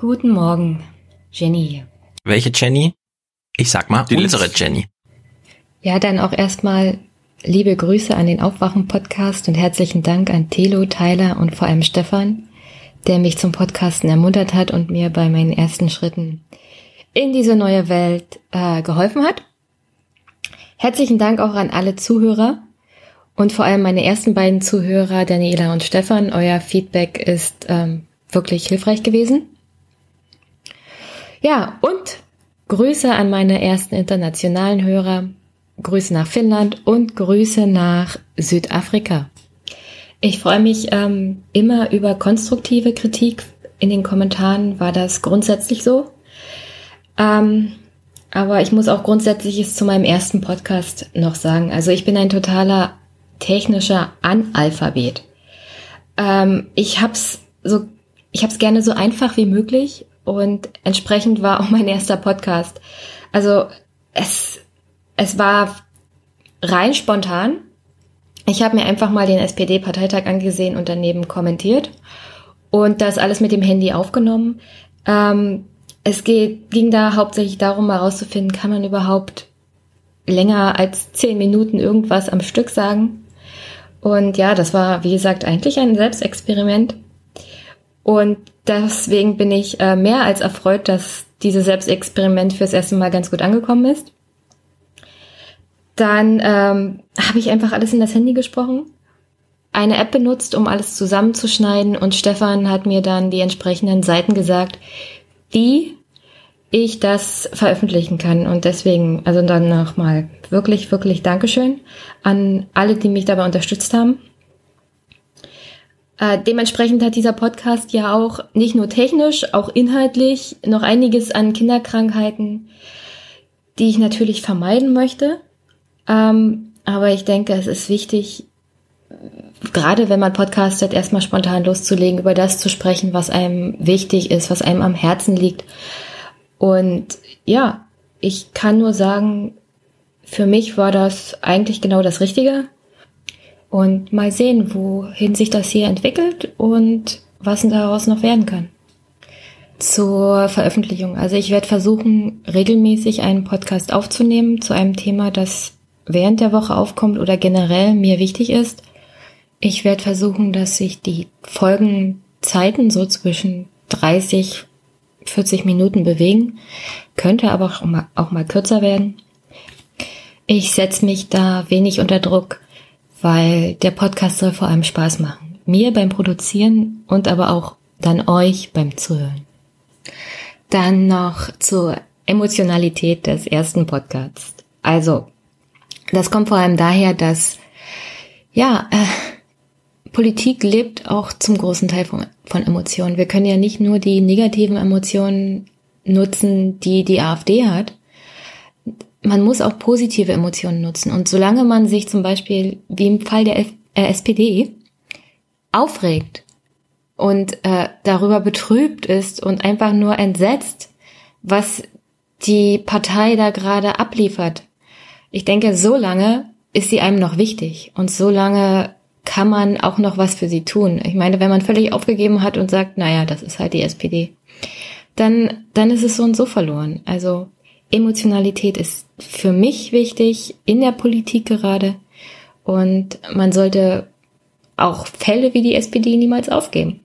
Guten Morgen, Jenny hier. Welche Jenny? Ich sag mal, Die unsere. Jenny. Ja, dann auch erstmal liebe Grüße an den Aufwachen-Podcast und herzlichen Dank an Thelo, Tyler und vor allem Stefan, der mich zum Podcasten ermuntert hat und mir bei meinen ersten Schritten in diese neue Welt äh, geholfen hat. Herzlichen Dank auch an alle Zuhörer und vor allem meine ersten beiden Zuhörer, Daniela und Stefan. Euer Feedback ist ähm, wirklich hilfreich gewesen. Ja, und Grüße an meine ersten internationalen Hörer, Grüße nach Finnland und Grüße nach Südafrika. Ich freue mich ähm, immer über konstruktive Kritik. In den Kommentaren war das grundsätzlich so. Ähm, aber ich muss auch Grundsätzliches zu meinem ersten Podcast noch sagen. Also ich bin ein totaler technischer Analphabet. Ähm, ich hab's so, ich hab's gerne so einfach wie möglich und entsprechend war auch mein erster Podcast. Also es, es war rein spontan. Ich habe mir einfach mal den SPD-Parteitag angesehen und daneben kommentiert und das alles mit dem Handy aufgenommen. Ähm, es geht, ging da hauptsächlich darum, mal rauszufinden, kann man überhaupt länger als zehn Minuten irgendwas am Stück sagen. Und ja, das war, wie gesagt, eigentlich ein Selbstexperiment. Und deswegen bin ich äh, mehr als erfreut, dass dieses Selbstexperiment fürs erste Mal ganz gut angekommen ist. Dann ähm, habe ich einfach alles in das Handy gesprochen, eine App benutzt, um alles zusammenzuschneiden und Stefan hat mir dann die entsprechenden Seiten gesagt, wie ich das veröffentlichen kann. Und deswegen, also dann nochmal wirklich, wirklich Dankeschön an alle, die mich dabei unterstützt haben. Äh, dementsprechend hat dieser Podcast ja auch nicht nur technisch, auch inhaltlich noch einiges an Kinderkrankheiten, die ich natürlich vermeiden möchte. Ähm, aber ich denke, es ist wichtig, gerade wenn man podcastet, erstmal spontan loszulegen, über das zu sprechen, was einem wichtig ist, was einem am Herzen liegt. Und ja, ich kann nur sagen, für mich war das eigentlich genau das Richtige. Und mal sehen, wohin sich das hier entwickelt und was daraus noch werden kann. Zur Veröffentlichung. Also ich werde versuchen, regelmäßig einen Podcast aufzunehmen zu einem Thema, das während der Woche aufkommt oder generell mir wichtig ist. Ich werde versuchen, dass sich die Folgenzeiten so zwischen 30, 40 Minuten bewegen, könnte aber auch mal, auch mal kürzer werden. Ich setze mich da wenig unter Druck, weil der Podcast soll vor allem Spaß machen. Mir beim Produzieren und aber auch dann euch beim Zuhören. Dann noch zur Emotionalität des ersten Podcasts. Also, das kommt vor allem daher, dass, ja, äh, Politik lebt auch zum großen Teil von, von Emotionen. Wir können ja nicht nur die negativen Emotionen nutzen, die die AfD hat. Man muss auch positive Emotionen nutzen. Und solange man sich zum Beispiel, wie im Fall der F äh, SPD, aufregt und äh, darüber betrübt ist und einfach nur entsetzt, was die Partei da gerade abliefert. Ich denke, so lange ist sie einem noch wichtig und so lange kann man auch noch was für sie tun. Ich meine, wenn man völlig aufgegeben hat und sagt, naja, das ist halt die SPD, dann, dann ist es so und so verloren. Also Emotionalität ist für mich wichtig in der Politik gerade und man sollte auch Fälle wie die SPD niemals aufgeben.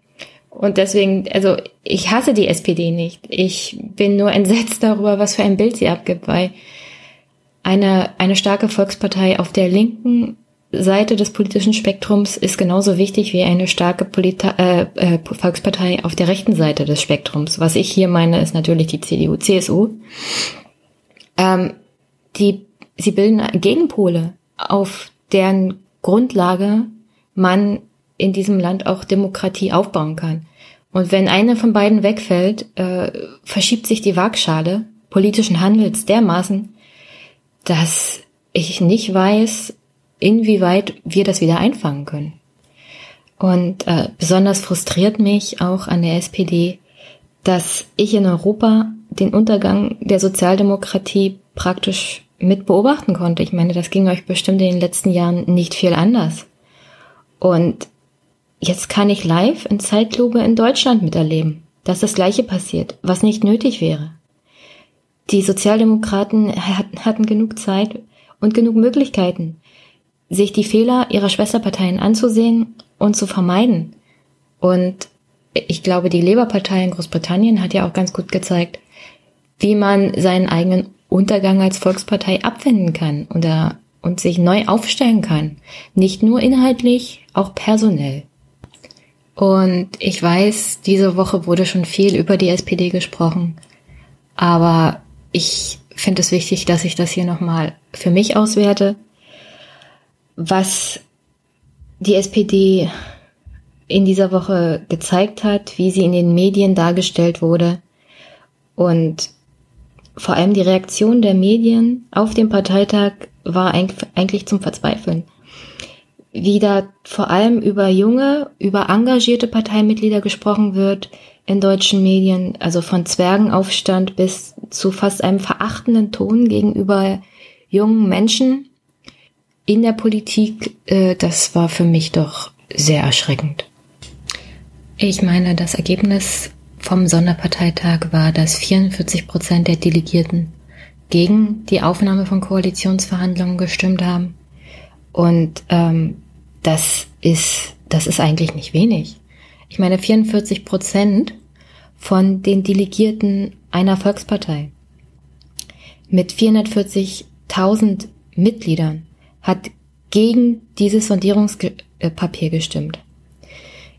Und deswegen, also ich hasse die SPD nicht. Ich bin nur entsetzt darüber, was für ein Bild sie abgibt, weil eine, eine starke Volkspartei auf der linken Seite des politischen Spektrums ist genauso wichtig wie eine starke Polita äh, äh, Volkspartei auf der rechten Seite des Spektrums. Was ich hier meine, ist natürlich die CDU, CSU. Ähm, die, sie bilden Gegenpole, auf deren Grundlage man in diesem Land auch Demokratie aufbauen kann. Und wenn eine von beiden wegfällt, äh, verschiebt sich die Waagschale politischen Handels dermaßen, dass ich nicht weiß, inwieweit wir das wieder einfangen können. Und äh, besonders frustriert mich auch an der SPD, dass ich in Europa den Untergang der Sozialdemokratie praktisch mit beobachten konnte. Ich meine, das ging euch bestimmt in den letzten Jahren nicht viel anders. Und jetzt kann ich live in Zeitlupe in Deutschland miterleben, dass das Gleiche passiert, was nicht nötig wäre. Die Sozialdemokraten hatten genug Zeit und genug Möglichkeiten, sich die Fehler ihrer Schwesterparteien anzusehen und zu vermeiden. Und ich glaube, die Labour-Partei in Großbritannien hat ja auch ganz gut gezeigt, wie man seinen eigenen Untergang als Volkspartei abwenden kann oder, und sich neu aufstellen kann. Nicht nur inhaltlich, auch personell. Und ich weiß, diese Woche wurde schon viel über die SPD gesprochen, aber ich finde es wichtig, dass ich das hier nochmal für mich auswerte, was die SPD in dieser Woche gezeigt hat, wie sie in den Medien dargestellt wurde und vor allem die Reaktion der Medien auf den Parteitag war eigentlich zum Verzweifeln. Wie da vor allem über junge, über engagierte Parteimitglieder gesprochen wird in deutschen Medien, also von Zwergenaufstand bis zu fast einem verachtenden Ton gegenüber jungen Menschen in der Politik, äh, das war für mich doch sehr erschreckend. Ich meine, das Ergebnis vom Sonderparteitag war, dass 44 Prozent der Delegierten gegen die Aufnahme von Koalitionsverhandlungen gestimmt haben. Und ähm, das ist, das ist eigentlich nicht wenig. Ich meine, 44 Prozent von den Delegierten einer Volkspartei mit 440.000 Mitgliedern hat gegen dieses Sondierungspapier gestimmt.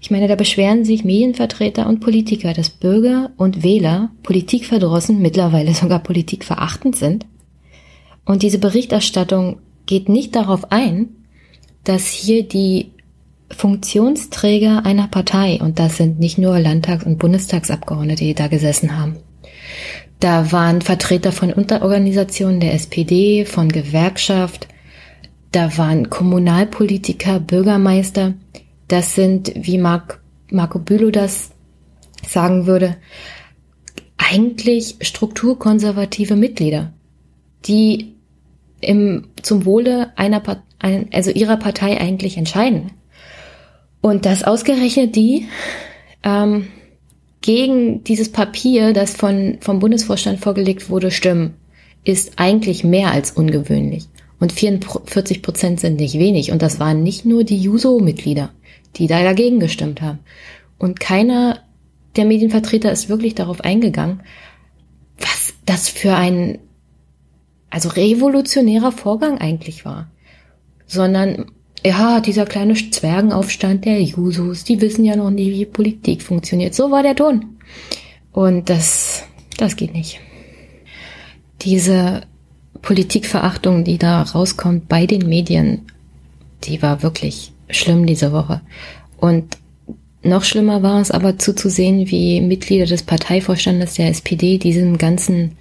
Ich meine, da beschweren sich Medienvertreter und Politiker, dass Bürger und Wähler politikverdrossen, mittlerweile sogar politikverachtend sind. Und diese Berichterstattung geht nicht darauf ein, dass hier die Funktionsträger einer Partei, und das sind nicht nur Landtags- und Bundestagsabgeordnete, die da gesessen haben. Da waren Vertreter von Unterorganisationen der SPD, von Gewerkschaft, da waren Kommunalpolitiker, Bürgermeister, das sind, wie Marc, Marco Bülow das sagen würde, eigentlich strukturkonservative Mitglieder, die im, zum Wohle einer, also ihrer Partei eigentlich entscheiden. Und das ausgerechnet die ähm, gegen dieses Papier, das von, vom Bundesvorstand vorgelegt wurde, stimmen, ist eigentlich mehr als ungewöhnlich. Und 44 Prozent sind nicht wenig. Und das waren nicht nur die Juso-Mitglieder die da dagegen gestimmt haben. Und keiner der Medienvertreter ist wirklich darauf eingegangen, was das für ein, also revolutionärer Vorgang eigentlich war. Sondern, ja, dieser kleine Zwergenaufstand der Jusos, die wissen ja noch nie, wie Politik funktioniert. So war der Ton. Und das, das geht nicht. Diese Politikverachtung, die da rauskommt bei den Medien, die war wirklich schlimm diese Woche. Und noch schlimmer war es aber zuzusehen, wie Mitglieder des Parteivorstandes der SPD diesem Ganzen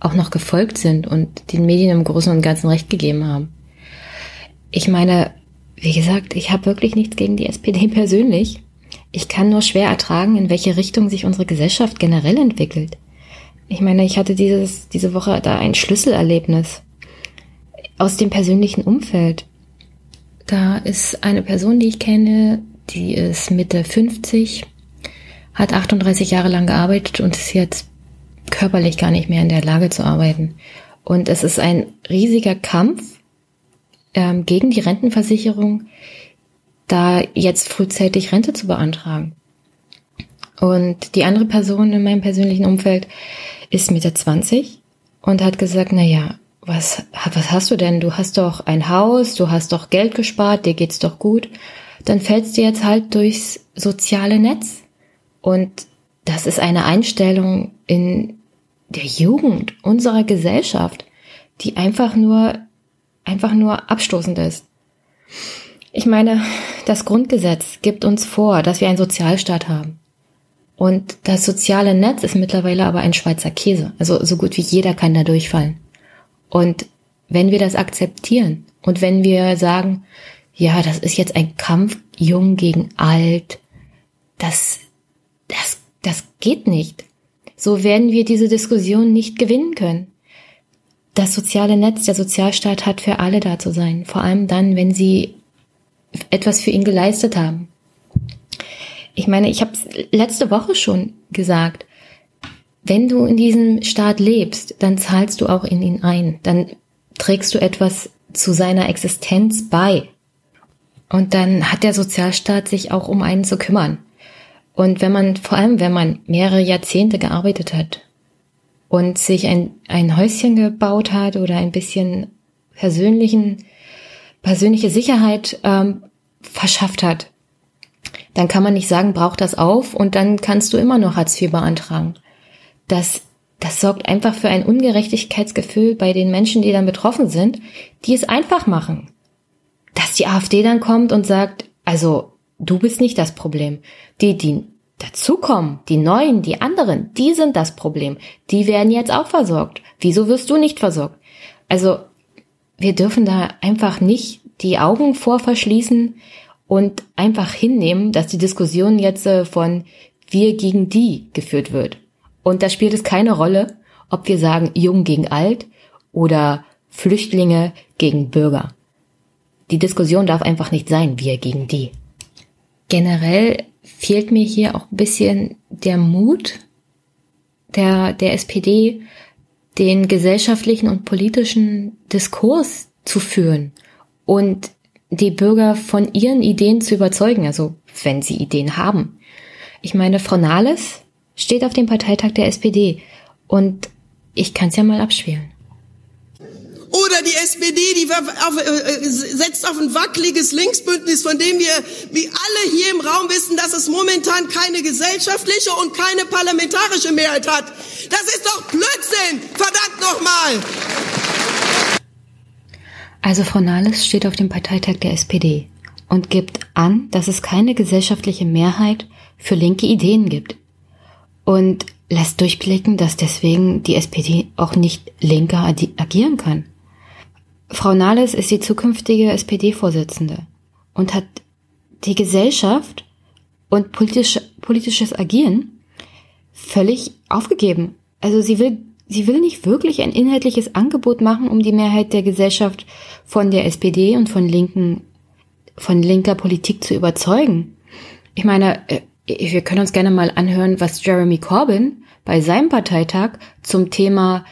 auch noch gefolgt sind und den Medien im Großen und Ganzen Recht gegeben haben. Ich meine, wie gesagt, ich habe wirklich nichts gegen die SPD persönlich. Ich kann nur schwer ertragen, in welche Richtung sich unsere Gesellschaft generell entwickelt. Ich meine, ich hatte dieses, diese Woche da ein Schlüsselerlebnis aus dem persönlichen Umfeld. Da ist eine Person, die ich kenne, die ist Mitte 50, hat 38 Jahre lang gearbeitet und ist jetzt körperlich gar nicht mehr in der Lage zu arbeiten. Und es ist ein riesiger Kampf ähm, gegen die Rentenversicherung, da jetzt frühzeitig Rente zu beantragen. Und die andere Person in meinem persönlichen Umfeld ist Mitte 20 und hat gesagt, na ja, was, was hast du denn? Du hast doch ein Haus, du hast doch Geld gespart, dir geht's doch gut. Dann fällst du jetzt halt durchs soziale Netz. Und das ist eine Einstellung in der Jugend unserer Gesellschaft, die einfach nur, einfach nur abstoßend ist. Ich meine, das Grundgesetz gibt uns vor, dass wir einen Sozialstaat haben. Und das soziale Netz ist mittlerweile aber ein Schweizer Käse. Also so gut wie jeder kann da durchfallen. Und wenn wir das akzeptieren und wenn wir sagen, ja, das ist jetzt ein Kampf jung gegen alt, das, das, das geht nicht. So werden wir diese Diskussion nicht gewinnen können. Das soziale Netz, der Sozialstaat hat für alle da zu sein, vor allem dann, wenn sie etwas für ihn geleistet haben. Ich meine, ich habe letzte Woche schon gesagt. Wenn du in diesem Staat lebst, dann zahlst du auch in ihn ein. Dann trägst du etwas zu seiner Existenz bei. Und dann hat der Sozialstaat sich auch um einen zu kümmern. Und wenn man, vor allem wenn man mehrere Jahrzehnte gearbeitet hat und sich ein, ein Häuschen gebaut hat oder ein bisschen persönlichen, persönliche Sicherheit ähm, verschafft hat, dann kann man nicht sagen, brauch das auf und dann kannst du immer noch Hartz IV beantragen. Das, das sorgt einfach für ein Ungerechtigkeitsgefühl bei den Menschen, die dann betroffen sind, die es einfach machen dass die AfD dann kommt und sagt, also du bist nicht das Problem. Die, die dazukommen, die Neuen, die anderen, die sind das Problem. Die werden jetzt auch versorgt. Wieso wirst du nicht versorgt? Also wir dürfen da einfach nicht die Augen vor verschließen und einfach hinnehmen, dass die Diskussion jetzt äh, von wir gegen die geführt wird. Und da spielt es keine Rolle, ob wir sagen jung gegen alt oder Flüchtlinge gegen Bürger. Die Diskussion darf einfach nicht sein, wir gegen die. Generell fehlt mir hier auch ein bisschen der Mut der, der SPD, den gesellschaftlichen und politischen Diskurs zu führen und die Bürger von ihren Ideen zu überzeugen, also wenn sie Ideen haben. Ich meine, Frau Nahles steht auf dem Parteitag der SPD und ich kann es ja mal abspielen. Oder die SPD, die auf, äh, setzt auf ein wackeliges Linksbündnis, von dem wir, wie alle hier im Raum wissen, dass es momentan keine gesellschaftliche und keine parlamentarische Mehrheit hat. Das ist doch Blödsinn! Verdammt nochmal! Also Frau Nahles steht auf dem Parteitag der SPD und gibt an, dass es keine gesellschaftliche Mehrheit für linke Ideen gibt. Und lässt durchblicken, dass deswegen die SPD auch nicht linker agieren kann. Frau Nahles ist die zukünftige SPD-Vorsitzende und hat die Gesellschaft und politisch, politisches Agieren völlig aufgegeben. Also sie will, sie will nicht wirklich ein inhaltliches Angebot machen, um die Mehrheit der Gesellschaft von der SPD und von linken, von linker Politik zu überzeugen. Ich meine, äh, wir können uns gerne mal anhören, was Jeremy Corbyn bei seinem Parteitag zum Thema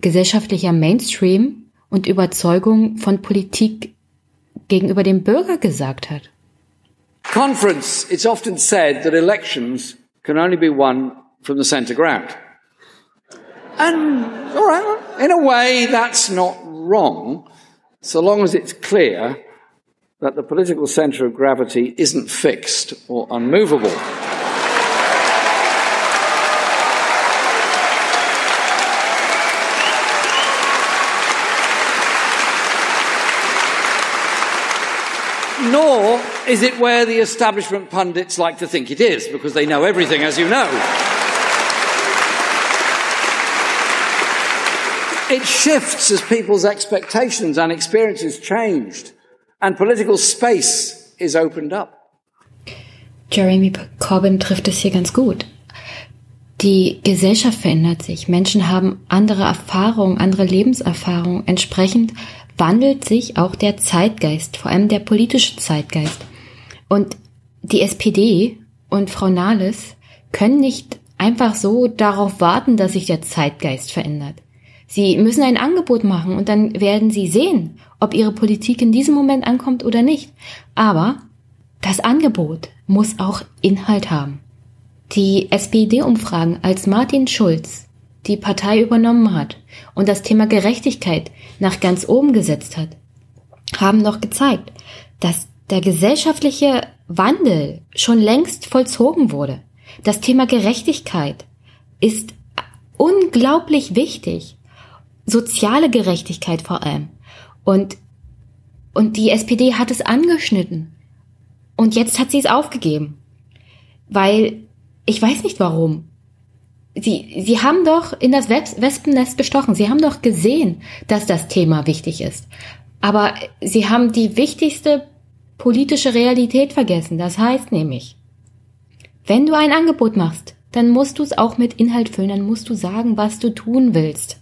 gesellschaftlicher Mainstream und Überzeugung von Politik gegenüber dem Bürger gesagt hat. Conference, it's often said that elections can only be won from the centre ground. And, all right, in a way, that's not wrong, so long as it's clear that the political centre of gravity isn't fixed or unmovable. Nor is it where the establishment pundits like to think it is, because they know everything, as you know. It shifts as people's expectations and experiences changed, and political space is opened up. Jeremy Corbyn trifft es hier ganz gut. Die Gesellschaft verändert sich. Menschen haben andere Erfahrungen, andere Lebenserfahrungen. Entsprechend wandelt sich auch der Zeitgeist, vor allem der politische Zeitgeist. Und die SPD und Frau Nahles können nicht einfach so darauf warten, dass sich der Zeitgeist verändert. Sie müssen ein Angebot machen und dann werden sie sehen, ob ihre Politik in diesem Moment ankommt oder nicht. Aber das Angebot muss auch Inhalt haben. Die SPD-Umfragen, als Martin Schulz die Partei übernommen hat und das Thema Gerechtigkeit nach ganz oben gesetzt hat, haben noch gezeigt, dass der gesellschaftliche Wandel schon längst vollzogen wurde. Das Thema Gerechtigkeit ist unglaublich wichtig. Soziale Gerechtigkeit vor allem. Und, und die SPD hat es angeschnitten. Und jetzt hat sie es aufgegeben. Weil, ich weiß nicht warum. Sie, Sie haben doch in das Wespennest gestochen. Sie haben doch gesehen, dass das Thema wichtig ist. Aber Sie haben die wichtigste politische Realität vergessen. Das heißt nämlich, wenn du ein Angebot machst, dann musst du es auch mit Inhalt füllen, dann musst du sagen, was du tun willst.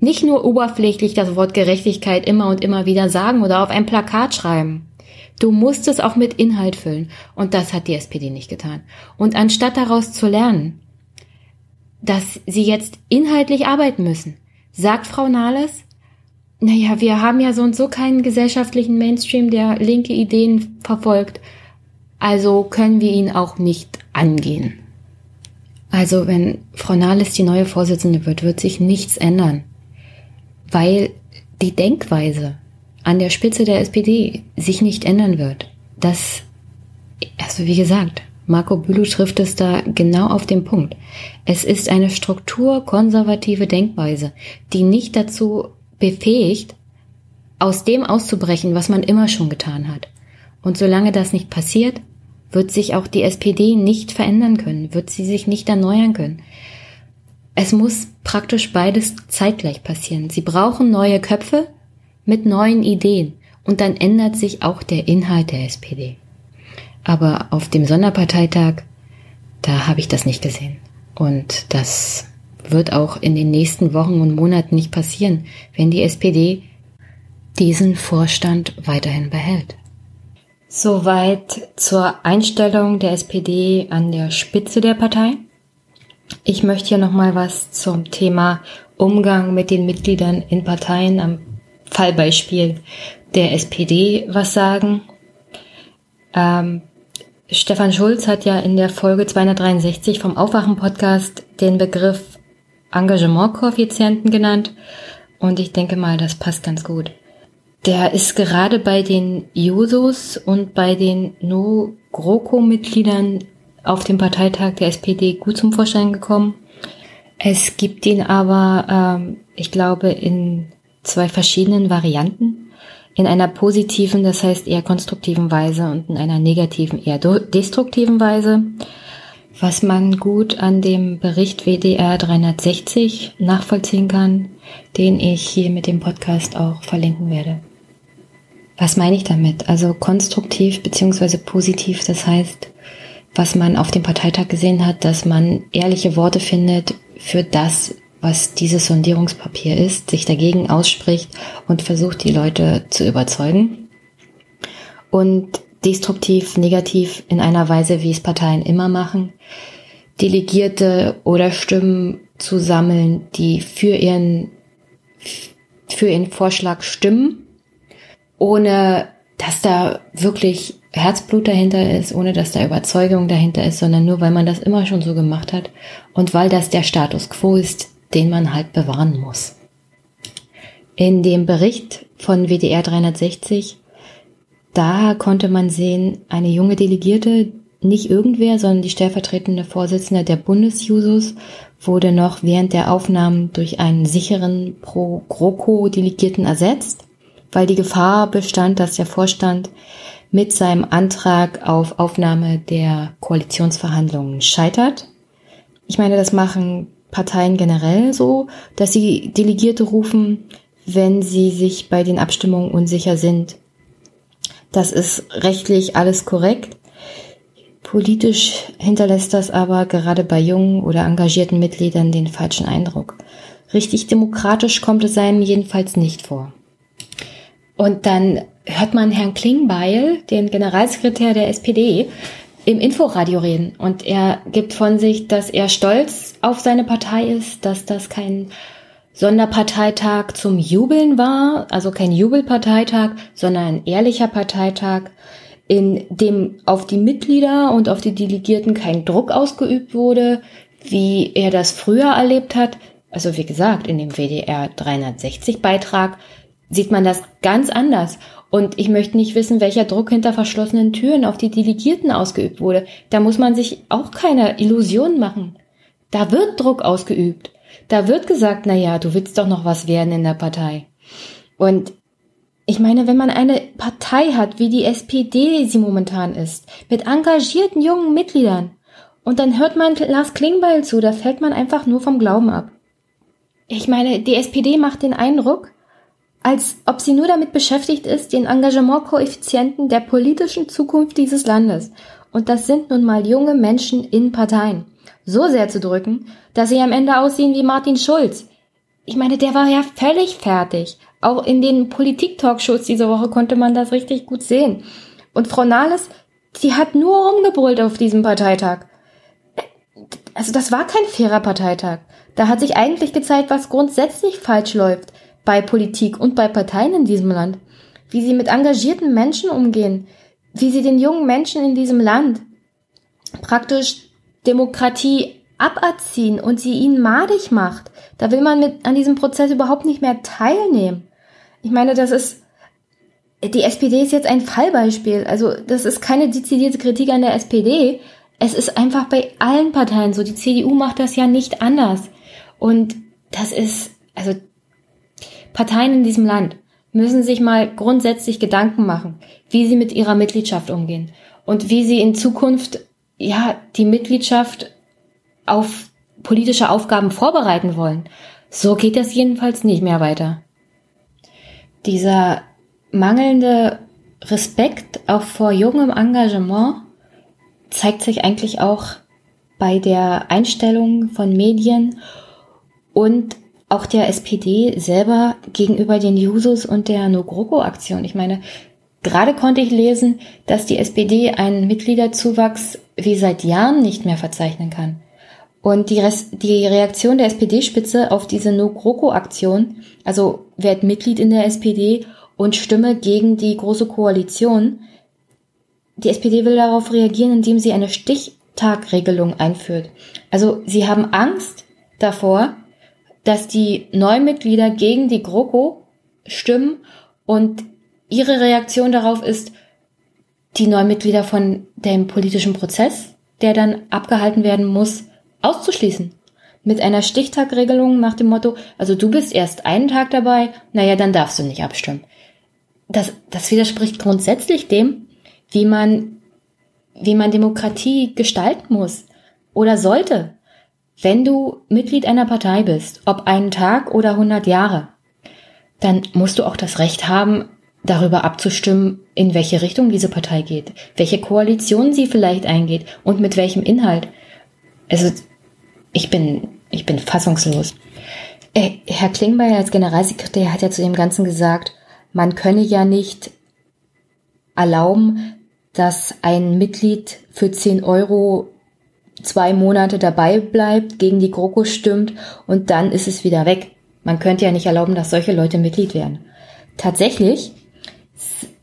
Nicht nur oberflächlich das Wort Gerechtigkeit immer und immer wieder sagen oder auf ein Plakat schreiben. Du musst es auch mit Inhalt füllen. Und das hat die SPD nicht getan. Und anstatt daraus zu lernen, dass sie jetzt inhaltlich arbeiten müssen, sagt Frau Nahles, naja, wir haben ja so und so keinen gesellschaftlichen Mainstream, der linke Ideen verfolgt. Also können wir ihn auch nicht angehen. Also wenn Frau Nahles die neue Vorsitzende wird, wird sich nichts ändern. Weil die Denkweise an der Spitze der SPD sich nicht ändern wird. Das, also wie gesagt, Marco Bülow trifft es da genau auf den Punkt. Es ist eine strukturkonservative Denkweise, die nicht dazu befähigt, aus dem auszubrechen, was man immer schon getan hat. Und solange das nicht passiert, wird sich auch die SPD nicht verändern können, wird sie sich nicht erneuern können. Es muss praktisch beides zeitgleich passieren. Sie brauchen neue Köpfe, mit neuen Ideen und dann ändert sich auch der Inhalt der SPD. Aber auf dem Sonderparteitag, da habe ich das nicht gesehen. Und das wird auch in den nächsten Wochen und Monaten nicht passieren, wenn die SPD diesen Vorstand weiterhin behält. Soweit zur Einstellung der SPD an der Spitze der Partei. Ich möchte hier nochmal was zum Thema Umgang mit den Mitgliedern in Parteien am Fallbeispiel der SPD was sagen. Ähm, Stefan Schulz hat ja in der Folge 263 vom Aufwachen-Podcast den Begriff Engagementkoeffizienten genannt und ich denke mal, das passt ganz gut. Der ist gerade bei den Jusos und bei den No-GroKo-Mitgliedern auf dem Parteitag der SPD gut zum Vorschein gekommen. Es gibt ihn aber, ähm, ich glaube, in zwei verschiedenen Varianten. In einer positiven, das heißt eher konstruktiven Weise und in einer negativen, eher destruktiven Weise. Was man gut an dem Bericht WDR 360 nachvollziehen kann, den ich hier mit dem Podcast auch verlinken werde. Was meine ich damit? Also konstruktiv beziehungsweise positiv, das heißt, was man auf dem Parteitag gesehen hat, dass man ehrliche Worte findet für das, was dieses Sondierungspapier ist, sich dagegen ausspricht und versucht, die Leute zu überzeugen. Und destruktiv, negativ in einer Weise, wie es Parteien immer machen, Delegierte oder Stimmen zu sammeln, die für ihren, für ihren Vorschlag stimmen, ohne dass da wirklich Herzblut dahinter ist, ohne dass da Überzeugung dahinter ist, sondern nur weil man das immer schon so gemacht hat und weil das der Status quo ist, den man halt bewahren muss. In dem Bericht von WDR 360, da konnte man sehen, eine junge Delegierte, nicht irgendwer, sondern die stellvertretende Vorsitzende der Bundesjusos wurde noch während der Aufnahmen durch einen sicheren Pro-GroKo-Delegierten ersetzt, weil die Gefahr bestand, dass der Vorstand mit seinem Antrag auf Aufnahme der Koalitionsverhandlungen scheitert. Ich meine, das machen Parteien generell so, dass sie Delegierte rufen, wenn sie sich bei den Abstimmungen unsicher sind. Das ist rechtlich alles korrekt. Politisch hinterlässt das aber gerade bei jungen oder engagierten Mitgliedern den falschen Eindruck. Richtig demokratisch kommt es einem jedenfalls nicht vor. Und dann hört man Herrn Klingbeil, den Generalsekretär der SPD, im Inforadio reden und er gibt von sich, dass er stolz auf seine Partei ist, dass das kein Sonderparteitag zum Jubeln war, also kein Jubelparteitag, sondern ein ehrlicher Parteitag, in dem auf die Mitglieder und auf die Delegierten kein Druck ausgeübt wurde, wie er das früher erlebt hat. Also wie gesagt, in dem WDR 360 Beitrag sieht man das ganz anders. Und ich möchte nicht wissen, welcher Druck hinter verschlossenen Türen auf die Delegierten ausgeübt wurde. Da muss man sich auch keine Illusionen machen. Da wird Druck ausgeübt. Da wird gesagt, na ja, du willst doch noch was werden in der Partei. Und ich meine, wenn man eine Partei hat, wie die SPD sie momentan ist, mit engagierten jungen Mitgliedern, und dann hört man Lars Klingbeil zu, da fällt man einfach nur vom Glauben ab. Ich meine, die SPD macht den Eindruck, als ob sie nur damit beschäftigt ist, den Engagementkoeffizienten der politischen Zukunft dieses Landes, und das sind nun mal junge Menschen in Parteien, so sehr zu drücken, dass sie am Ende aussehen wie Martin Schulz. Ich meine, der war ja völlig fertig. Auch in den Politik-Talkshows diese Woche konnte man das richtig gut sehen. Und Frau Nahles, die hat nur rumgebrüllt auf diesem Parteitag. Also das war kein fairer Parteitag. Da hat sich eigentlich gezeigt, was grundsätzlich falsch läuft bei Politik und bei Parteien in diesem Land. Wie sie mit engagierten Menschen umgehen, wie sie den jungen Menschen in diesem Land praktisch Demokratie aberziehen und sie ihnen madig macht. Da will man mit an diesem Prozess überhaupt nicht mehr teilnehmen. Ich meine, das ist die SPD ist jetzt ein Fallbeispiel. Also das ist keine dezidierte Kritik an der SPD. Es ist einfach bei allen Parteien so. Die CDU macht das ja nicht anders. Und das ist, also Parteien in diesem Land müssen sich mal grundsätzlich Gedanken machen, wie sie mit ihrer Mitgliedschaft umgehen und wie sie in Zukunft ja die Mitgliedschaft auf politische Aufgaben vorbereiten wollen. So geht das jedenfalls nicht mehr weiter. Dieser mangelnde Respekt auch vor jungem Engagement zeigt sich eigentlich auch bei der Einstellung von Medien und auch der SPD selber gegenüber den Jusos und der No-GroKo-Aktion. Ich meine, gerade konnte ich lesen, dass die SPD einen Mitgliederzuwachs wie seit Jahren nicht mehr verzeichnen kann. Und die, Res die Reaktion der SPD-Spitze auf diese No-GroKo-Aktion, also werd Mitglied in der SPD und stimme gegen die Große Koalition, die SPD will darauf reagieren, indem sie eine Stichtagregelung einführt. Also sie haben Angst davor, dass die Neumitglieder gegen die GroKo stimmen und ihre Reaktion darauf ist, die Neumitglieder von dem politischen Prozess, der dann abgehalten werden muss, auszuschließen. Mit einer Stichtagregelung nach dem Motto, also du bist erst einen Tag dabei, naja, dann darfst du nicht abstimmen. Das, das widerspricht grundsätzlich dem, wie man, wie man Demokratie gestalten muss oder sollte. Wenn du Mitglied einer Partei bist, ob einen Tag oder 100 Jahre, dann musst du auch das Recht haben, darüber abzustimmen, in welche Richtung diese Partei geht, welche Koalition sie vielleicht eingeht und mit welchem Inhalt. Also ich bin, ich bin fassungslos. Äh, Herr Klingbeil als Generalsekretär hat ja zu dem Ganzen gesagt, man könne ja nicht erlauben, dass ein Mitglied für 10 Euro zwei Monate dabei bleibt, gegen die GroKo stimmt und dann ist es wieder weg. Man könnte ja nicht erlauben, dass solche Leute Mitglied werden. Tatsächlich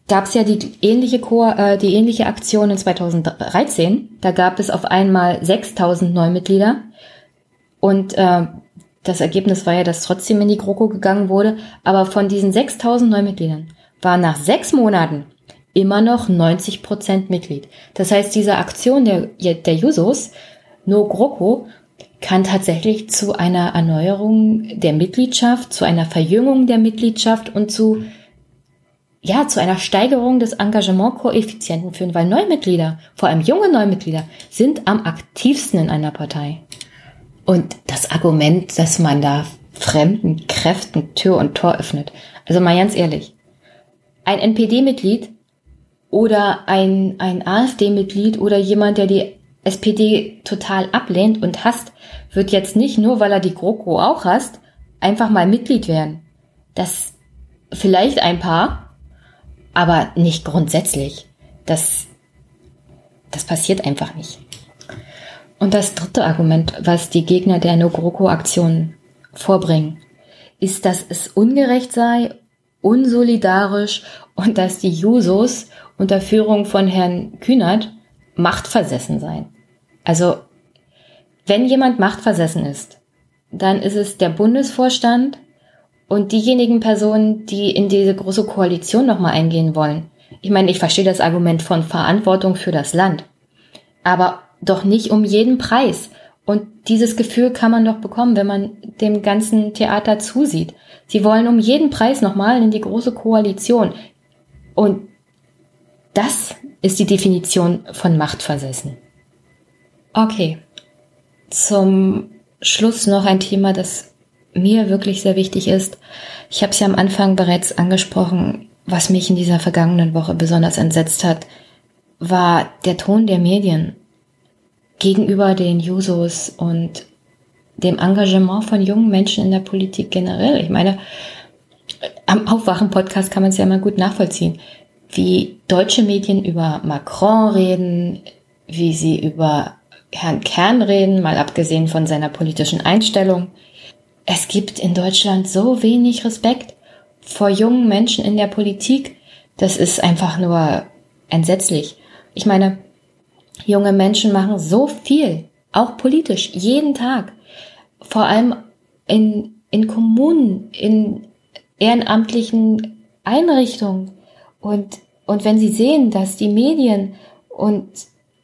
gab es ja die ähnliche, Ko äh, die ähnliche Aktion in 2013. Da gab es auf einmal 6000 Neumitglieder und äh, das Ergebnis war ja, dass trotzdem in die GroKo gegangen wurde. Aber von diesen 6000 Neumitgliedern war nach sechs Monaten immer noch 90 Prozent Mitglied. Das heißt, diese Aktion der, der Jusos, No GroKo, kann tatsächlich zu einer Erneuerung der Mitgliedschaft, zu einer Verjüngung der Mitgliedschaft und zu ja, zu einer Steigerung des Engagementkoeffizienten führen, weil Neumitglieder, vor allem junge Neumitglieder, sind am aktivsten in einer Partei. Und das Argument, dass man da fremden Kräften Tür und Tor öffnet. Also mal ganz ehrlich. Ein NPD-Mitglied oder ein, ein AfD-Mitglied oder jemand, der die SPD total ablehnt und hasst, wird jetzt nicht nur, weil er die GroKo auch hasst, einfach mal Mitglied werden. Das vielleicht ein paar, aber nicht grundsätzlich. Das, das passiert einfach nicht. Und das dritte Argument, was die Gegner der No-GroKo-Aktion vorbringen, ist, dass es ungerecht sei, unsolidarisch und dass die Jusos unter Führung von Herrn Kühnert machtversessen seien. Also, wenn jemand machtversessen ist, dann ist es der Bundesvorstand und diejenigen Personen, die in diese große Koalition nochmal eingehen wollen. Ich meine, ich verstehe das Argument von Verantwortung für das Land. Aber doch nicht um jeden Preis. Und dieses Gefühl kann man doch bekommen, wenn man dem ganzen Theater zusieht. Sie wollen um jeden Preis nochmal in die große Koalition. Und das ist die Definition von Machtversessen. Okay. Zum Schluss noch ein Thema, das mir wirklich sehr wichtig ist. Ich habe es ja am Anfang bereits angesprochen, was mich in dieser vergangenen Woche besonders entsetzt hat, war der Ton der Medien gegenüber den Jusos und dem Engagement von jungen Menschen in der Politik generell. Ich meine, am Aufwachen-Podcast kann man es ja immer gut nachvollziehen. wie deutsche Medien über Macron reden, wie sie über Herrn Kern reden, mal abgesehen von seiner politischen Einstellung. Es gibt in Deutschland so wenig Respekt vor jungen Menschen in der Politik. Das ist einfach nur entsetzlich. Ich meine, junge Menschen machen so viel, auch politisch, jeden Tag. Vor allem in, in Kommunen, in ehrenamtlichen Einrichtungen. Und, und wenn sie sehen, dass die Medien und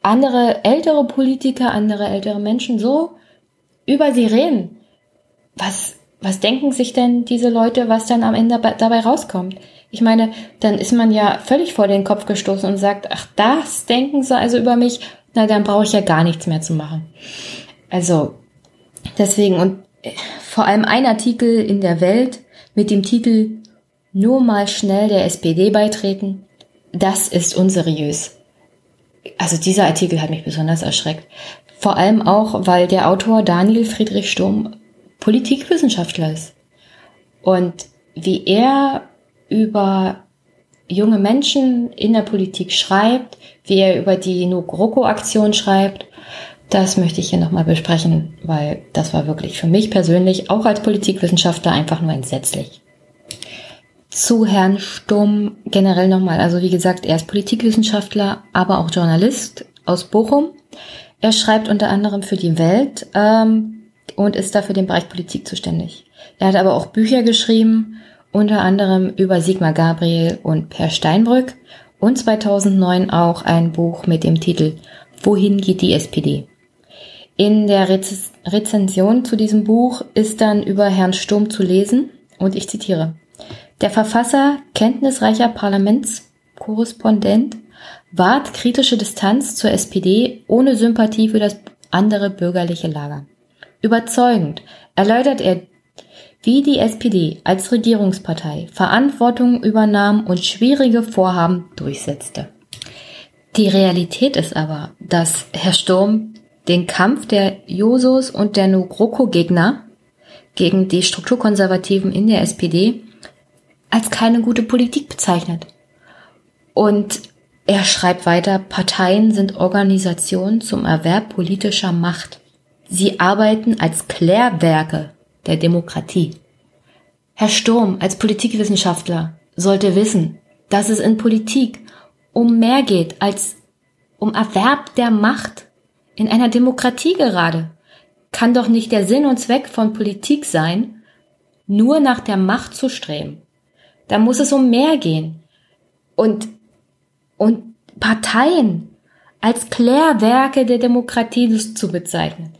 andere ältere Politiker, andere ältere Menschen so über sie reden, was, was denken sich denn diese Leute, was dann am Ende dabei rauskommt? Ich meine, dann ist man ja völlig vor den Kopf gestoßen und sagt, ach, das denken sie also über mich, na, dann brauche ich ja gar nichts mehr zu machen. Also, deswegen, und äh, vor allem ein Artikel in der Welt mit dem Titel Nur mal schnell der SPD beitreten, das ist unseriös. Also dieser Artikel hat mich besonders erschreckt. Vor allem auch, weil der Autor Daniel Friedrich Sturm Politikwissenschaftler ist. Und wie er über junge Menschen in der Politik schreibt, wie er über die No GroKo-Aktion schreibt, das möchte ich hier nochmal besprechen, weil das war wirklich für mich persönlich, auch als Politikwissenschaftler, einfach nur entsetzlich. Zu Herrn Sturm generell nochmal. Also wie gesagt, er ist Politikwissenschaftler, aber auch Journalist aus Bochum. Er schreibt unter anderem für die Welt ähm, und ist dafür den Bereich Politik zuständig. Er hat aber auch Bücher geschrieben, unter anderem über Sigmar Gabriel und Per Steinbrück und 2009 auch ein Buch mit dem Titel Wohin geht die SPD? In der Rez Rezension zu diesem Buch ist dann über Herrn Sturm zu lesen und ich zitiere. Der Verfasser, kenntnisreicher Parlamentskorrespondent, wahrt kritische Distanz zur SPD ohne Sympathie für das andere bürgerliche Lager. Überzeugend erläutert er, wie die SPD als Regierungspartei Verantwortung übernahm und schwierige Vorhaben durchsetzte. Die Realität ist aber, dass Herr Sturm den Kampf der Josos und der Nugroko-Gegner gegen die Strukturkonservativen in der SPD als keine gute Politik bezeichnet. Und er schreibt weiter, Parteien sind Organisationen zum Erwerb politischer Macht. Sie arbeiten als Klärwerke der Demokratie. Herr Sturm als Politikwissenschaftler sollte wissen, dass es in Politik um mehr geht als um Erwerb der Macht. In einer Demokratie gerade kann doch nicht der Sinn und Zweck von Politik sein, nur nach der Macht zu streben. Da muss es um mehr gehen. Und, und Parteien als Klärwerke der Demokratie zu bezeichnen.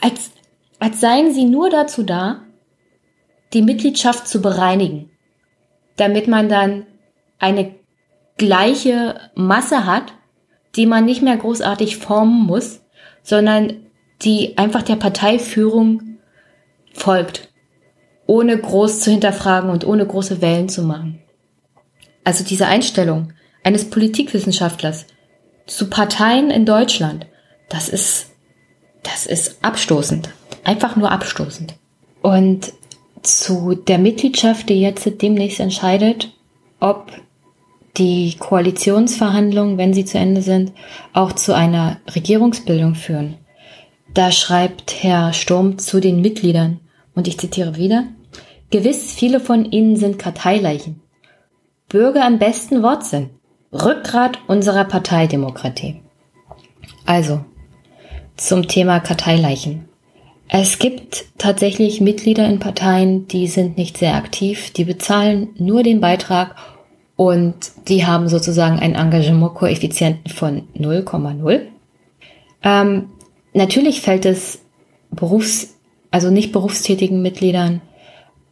Als, als seien sie nur dazu da, die Mitgliedschaft zu bereinigen, damit man dann eine gleiche Masse hat, die man nicht mehr großartig formen muss, sondern die einfach der Parteiführung folgt ohne groß zu hinterfragen und ohne große Wellen zu machen. Also diese Einstellung eines Politikwissenschaftlers zu Parteien in Deutschland, das ist, das ist abstoßend. Einfach nur abstoßend. Und zu der Mitgliedschaft, die jetzt demnächst entscheidet, ob die Koalitionsverhandlungen, wenn sie zu Ende sind, auch zu einer Regierungsbildung führen. Da schreibt Herr Sturm zu den Mitgliedern, und ich zitiere wieder, Gewiss, viele von ihnen sind Karteileichen. Bürger im besten Wortsinn. Rückgrat unserer Parteidemokratie. Also, zum Thema Karteileichen. Es gibt tatsächlich Mitglieder in Parteien, die sind nicht sehr aktiv, die bezahlen nur den Beitrag und die haben sozusagen einen Engagementkoeffizienten von 0,0. Ähm, natürlich fällt es Berufs-, also nicht berufstätigen Mitgliedern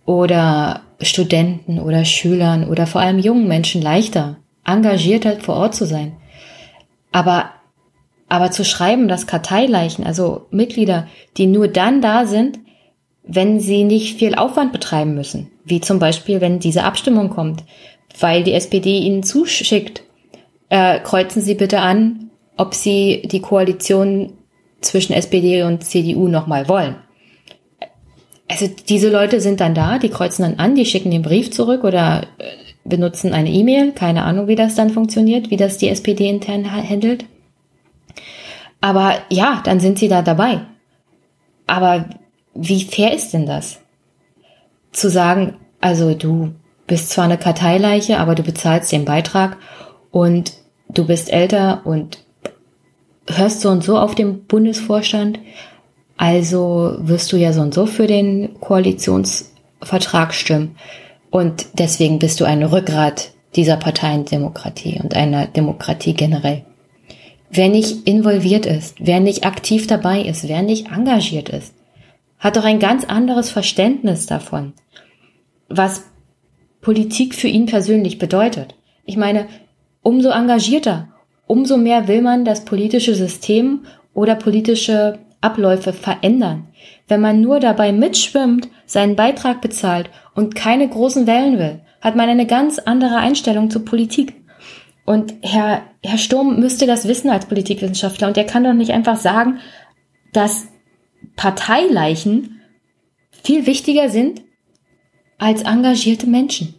oder Studenten oder Schülern oder vor allem jungen Menschen leichter, engagierter vor Ort zu sein. Aber, aber zu schreiben, dass Karteileichen, also Mitglieder, die nur dann da sind, wenn sie nicht viel Aufwand betreiben müssen, wie zum Beispiel, wenn diese Abstimmung kommt, weil die SPD ihnen zuschickt, äh, kreuzen Sie bitte an, ob Sie die Koalition zwischen SPD und CDU nochmal wollen also diese Leute sind dann da, die kreuzen dann an, die schicken den Brief zurück oder äh, benutzen eine E-Mail. Keine Ahnung, wie das dann funktioniert, wie das die SPD intern handelt. Aber ja, dann sind sie da dabei. Aber wie fair ist denn das? Zu sagen, also du bist zwar eine Karteileiche, aber du bezahlst den Beitrag und du bist älter und hörst so und so auf dem Bundesvorstand, also wirst du ja so und so für den Koalitionsvertrag stimmen. Und deswegen bist du ein Rückgrat dieser Parteiendemokratie und einer Demokratie generell. Wer nicht involviert ist, wer nicht aktiv dabei ist, wer nicht engagiert ist, hat doch ein ganz anderes Verständnis davon, was Politik für ihn persönlich bedeutet. Ich meine, umso engagierter, umso mehr will man das politische System oder politische Abläufe verändern. Wenn man nur dabei mitschwimmt, seinen Beitrag bezahlt und keine großen Wellen will, hat man eine ganz andere Einstellung zur Politik. Und Herr, Herr Sturm müsste das wissen als Politikwissenschaftler und er kann doch nicht einfach sagen, dass Parteileichen viel wichtiger sind als engagierte Menschen.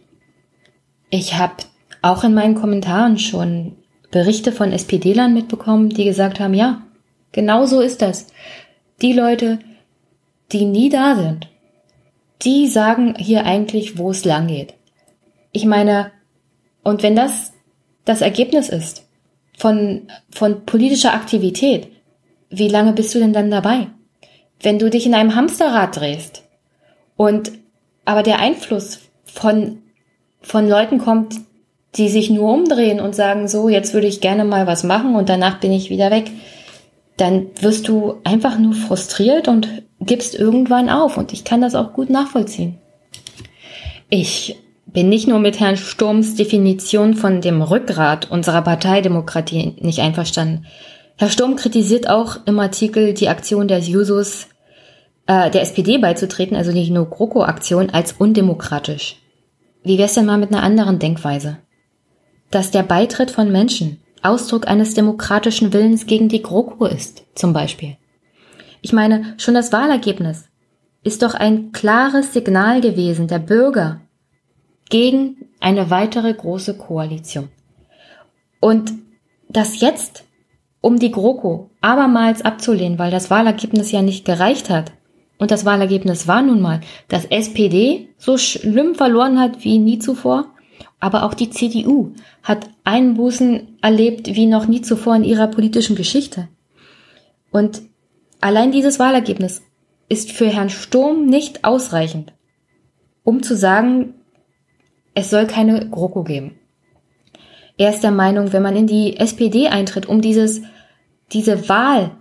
Ich habe auch in meinen Kommentaren schon Berichte von SPD-Lern mitbekommen, die gesagt haben, ja, genau so ist das. Die Leute, die nie da sind, die sagen hier eigentlich, wo es lang geht. Ich meine, und wenn das das Ergebnis ist von, von politischer Aktivität, wie lange bist du denn dann dabei? Wenn du dich in einem Hamsterrad drehst und aber der Einfluss von, von Leuten kommt, die sich nur umdrehen und sagen, so, jetzt würde ich gerne mal was machen und danach bin ich wieder weg, dann wirst du einfach nur frustriert und gibst irgendwann auf. Und ich kann das auch gut nachvollziehen. Ich bin nicht nur mit Herrn Sturms Definition von dem Rückgrat unserer Parteidemokratie nicht einverstanden. Herr Sturm kritisiert auch im Artikel die Aktion der Jusos, äh, der SPD beizutreten, also die No-GroKo-Aktion, als undemokratisch. Wie wär's denn mal mit einer anderen Denkweise? Dass der Beitritt von Menschen Ausdruck eines demokratischen Willens gegen die GroKo ist, zum Beispiel. Ich meine, schon das Wahlergebnis ist doch ein klares Signal gewesen der Bürger gegen eine weitere große Koalition. Und das jetzt, um die GroKo abermals abzulehnen, weil das Wahlergebnis ja nicht gereicht hat, und das Wahlergebnis war nun mal, dass SPD so schlimm verloren hat wie nie zuvor, aber auch die CDU hat Einbußen erlebt wie noch nie zuvor in ihrer politischen Geschichte. Und allein dieses Wahlergebnis ist für Herrn Sturm nicht ausreichend, um zu sagen, es soll keine GroKo geben. Er ist der Meinung, wenn man in die SPD eintritt, um dieses, diese Wahl,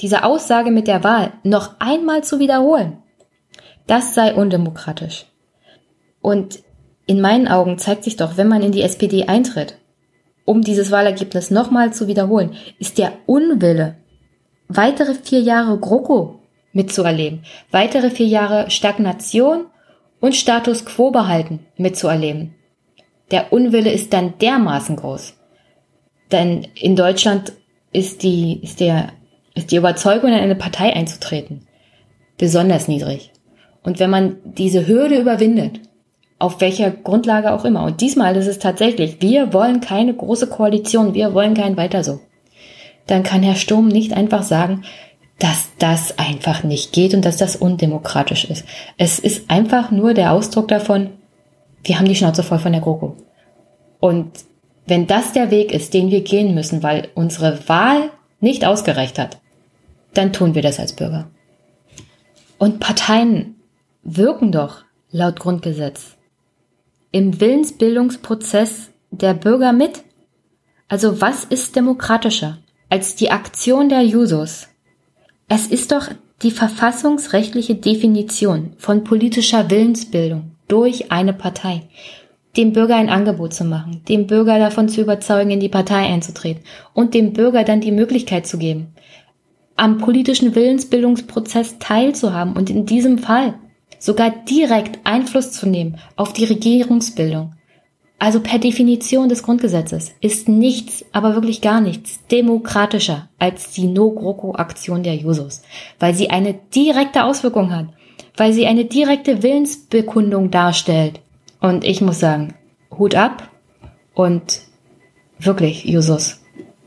diese Aussage mit der Wahl noch einmal zu wiederholen, das sei undemokratisch. Und in meinen Augen zeigt sich doch, wenn man in die SPD eintritt, um dieses Wahlergebnis nochmal zu wiederholen, ist der Unwille, weitere vier Jahre GroKo mitzuerleben, weitere vier Jahre Stagnation und Status quo behalten mitzuerleben. Der Unwille ist dann dermaßen groß. Denn in Deutschland ist die, ist der, ist die Überzeugung, in eine Partei einzutreten, besonders niedrig. Und wenn man diese Hürde überwindet, auf welcher Grundlage auch immer. Und diesmal ist es tatsächlich, wir wollen keine große Koalition, wir wollen kein weiter so. Dann kann Herr Sturm nicht einfach sagen, dass das einfach nicht geht und dass das undemokratisch ist. Es ist einfach nur der Ausdruck davon, wir haben die Schnauze voll von der GroKo. Und wenn das der Weg ist, den wir gehen müssen, weil unsere Wahl nicht ausgereicht hat, dann tun wir das als Bürger. Und Parteien wirken doch laut Grundgesetz im Willensbildungsprozess der Bürger mit? Also was ist demokratischer als die Aktion der Jusos? Es ist doch die verfassungsrechtliche Definition von politischer Willensbildung durch eine Partei, dem Bürger ein Angebot zu machen, dem Bürger davon zu überzeugen, in die Partei einzutreten und dem Bürger dann die Möglichkeit zu geben, am politischen Willensbildungsprozess teilzuhaben und in diesem Fall sogar direkt Einfluss zu nehmen auf die Regierungsbildung. Also per Definition des Grundgesetzes ist nichts, aber wirklich gar nichts demokratischer als die No-GroKo-Aktion der Jusos, weil sie eine direkte Auswirkung hat, weil sie eine direkte Willensbekundung darstellt. Und ich muss sagen, Hut ab und wirklich, Jusus,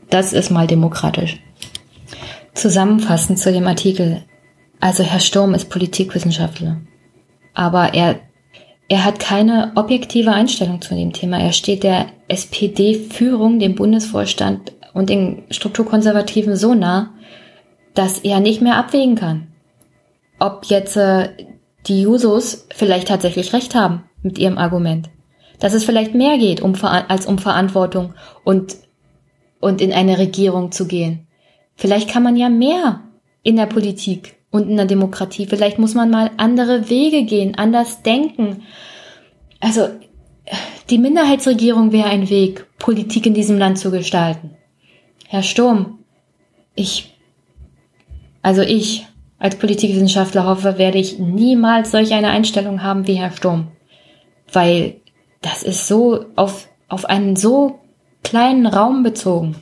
das ist mal demokratisch. Zusammenfassend zu dem Artikel. Also Herr Sturm ist Politikwissenschaftler, aber er, er hat keine objektive Einstellung zu dem Thema. Er steht der SPD-Führung, dem Bundesvorstand und den Strukturkonservativen so nah, dass er nicht mehr abwägen kann, ob jetzt äh, die Jusos vielleicht tatsächlich recht haben mit ihrem Argument. Dass es vielleicht mehr geht um, als um Verantwortung und, und in eine Regierung zu gehen. Vielleicht kann man ja mehr in der Politik und in der Demokratie. Vielleicht muss man mal andere Wege gehen, anders denken. Also die Minderheitsregierung wäre ein Weg, Politik in diesem Land zu gestalten. Herr Sturm, ich, also ich als Politikwissenschaftler hoffe, werde ich niemals solch eine Einstellung haben wie Herr Sturm. Weil das ist so auf, auf einen so kleinen Raum bezogen.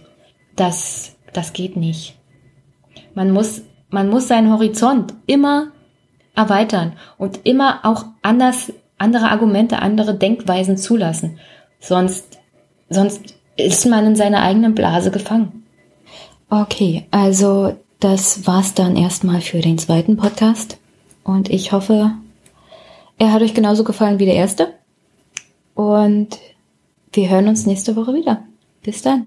Das, das geht nicht. Man muss, man muss seinen Horizont immer erweitern und immer auch anders, andere Argumente, andere Denkweisen zulassen. Sonst, sonst ist man in seiner eigenen Blase gefangen. Okay, also das war's dann erstmal für den zweiten Podcast. Und ich hoffe, er hat euch genauso gefallen wie der erste. Und wir hören uns nächste Woche wieder. Bis dann.